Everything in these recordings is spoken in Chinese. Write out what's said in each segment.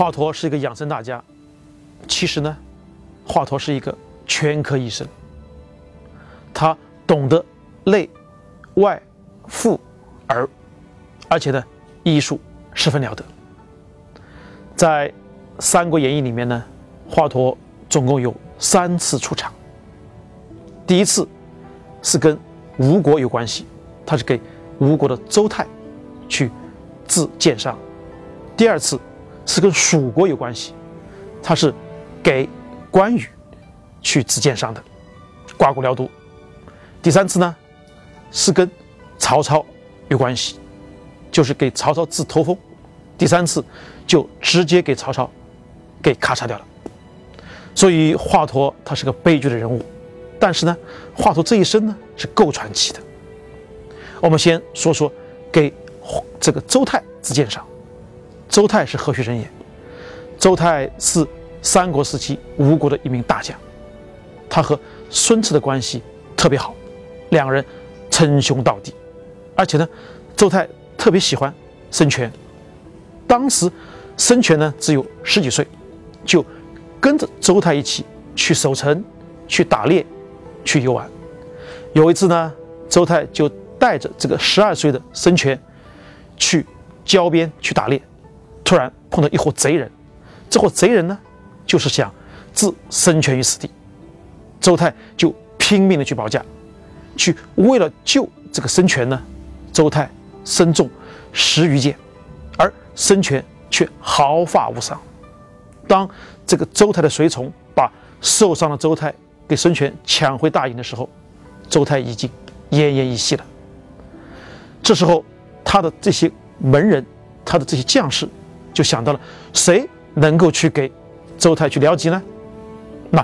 华佗是一个养生大家，其实呢，华佗是一个全科医生，他懂得内外妇儿，而且呢，医术十分了得。在《三国演义》里面呢，华佗总共有三次出场。第一次是跟吴国有关系，他是给吴国的周泰去治箭伤；第二次是跟蜀国有关系，他是给关羽去治剑伤的，刮骨疗毒；第三次呢是跟曹操有关系，就是给曹操治头风；第三次就直接给曹操给咔嚓掉了。所以华佗他是个悲剧的人物。但是呢，华佗这一生呢是够传奇的。我们先说说给这个周泰治剑伤。周泰是何许人也？周泰是三国时期吴国的一名大将，他和孙策的关系特别好，两人称兄道弟。而且呢，周泰特别喜欢孙权。当时孙权呢只有十几岁，就跟着周泰一起去守城，去打猎。去游玩，有一次呢，周泰就带着这个十二岁的孙权去郊边去打猎，突然碰到一伙贼人，这伙贼人呢，就是想置孙权于死地，周泰就拼命的去保驾，去为了救这个孙权呢，周泰身中十余箭，而孙权却毫发无伤。当这个周泰的随从把受伤的周泰。给孙权抢回大营的时候，周泰已经奄奄一息了。这时候，他的这些门人，他的这些将士，就想到了谁能够去给周泰去疗疾呢？那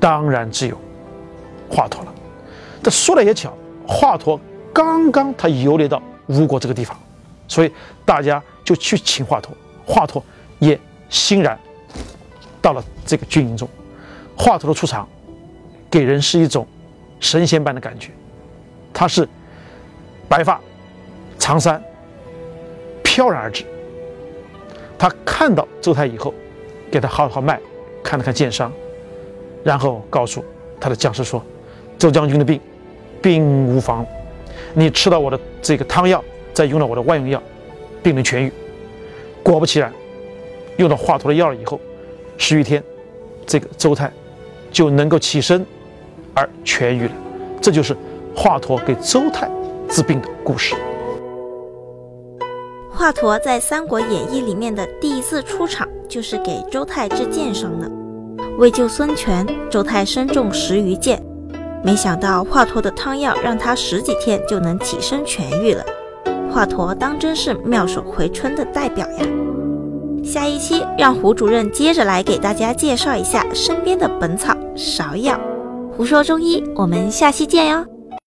当然只有华佗了。这说来也巧，华佗刚刚他游猎到吴国这个地方，所以大家就去请华佗，华佗也欣然到了这个军营中。华佗的出场。给人是一种神仙般的感觉，他是白发长衫飘然而至。看到周泰以后，给他号了号脉，看了看剑伤，然后告诉他的将士说：“周将军的病，并无妨，你吃到我的这个汤药，再用了我的外用药，病能痊愈。”果不其然，用了华佗的药以后，十余天，这个周泰就能够起身。而痊愈了，这就是华佗给周泰治病的故事。华佗在《三国演义》里面的第一次出场，就是给周泰治箭伤的。为救孙权，周泰身中十余箭，没想到华佗的汤药让他十几天就能起身痊愈了。华佗当真是妙手回春的代表呀！下一期让胡主任接着来给大家介绍一下身边的本草芍药。胡说中医，我们下期见哟。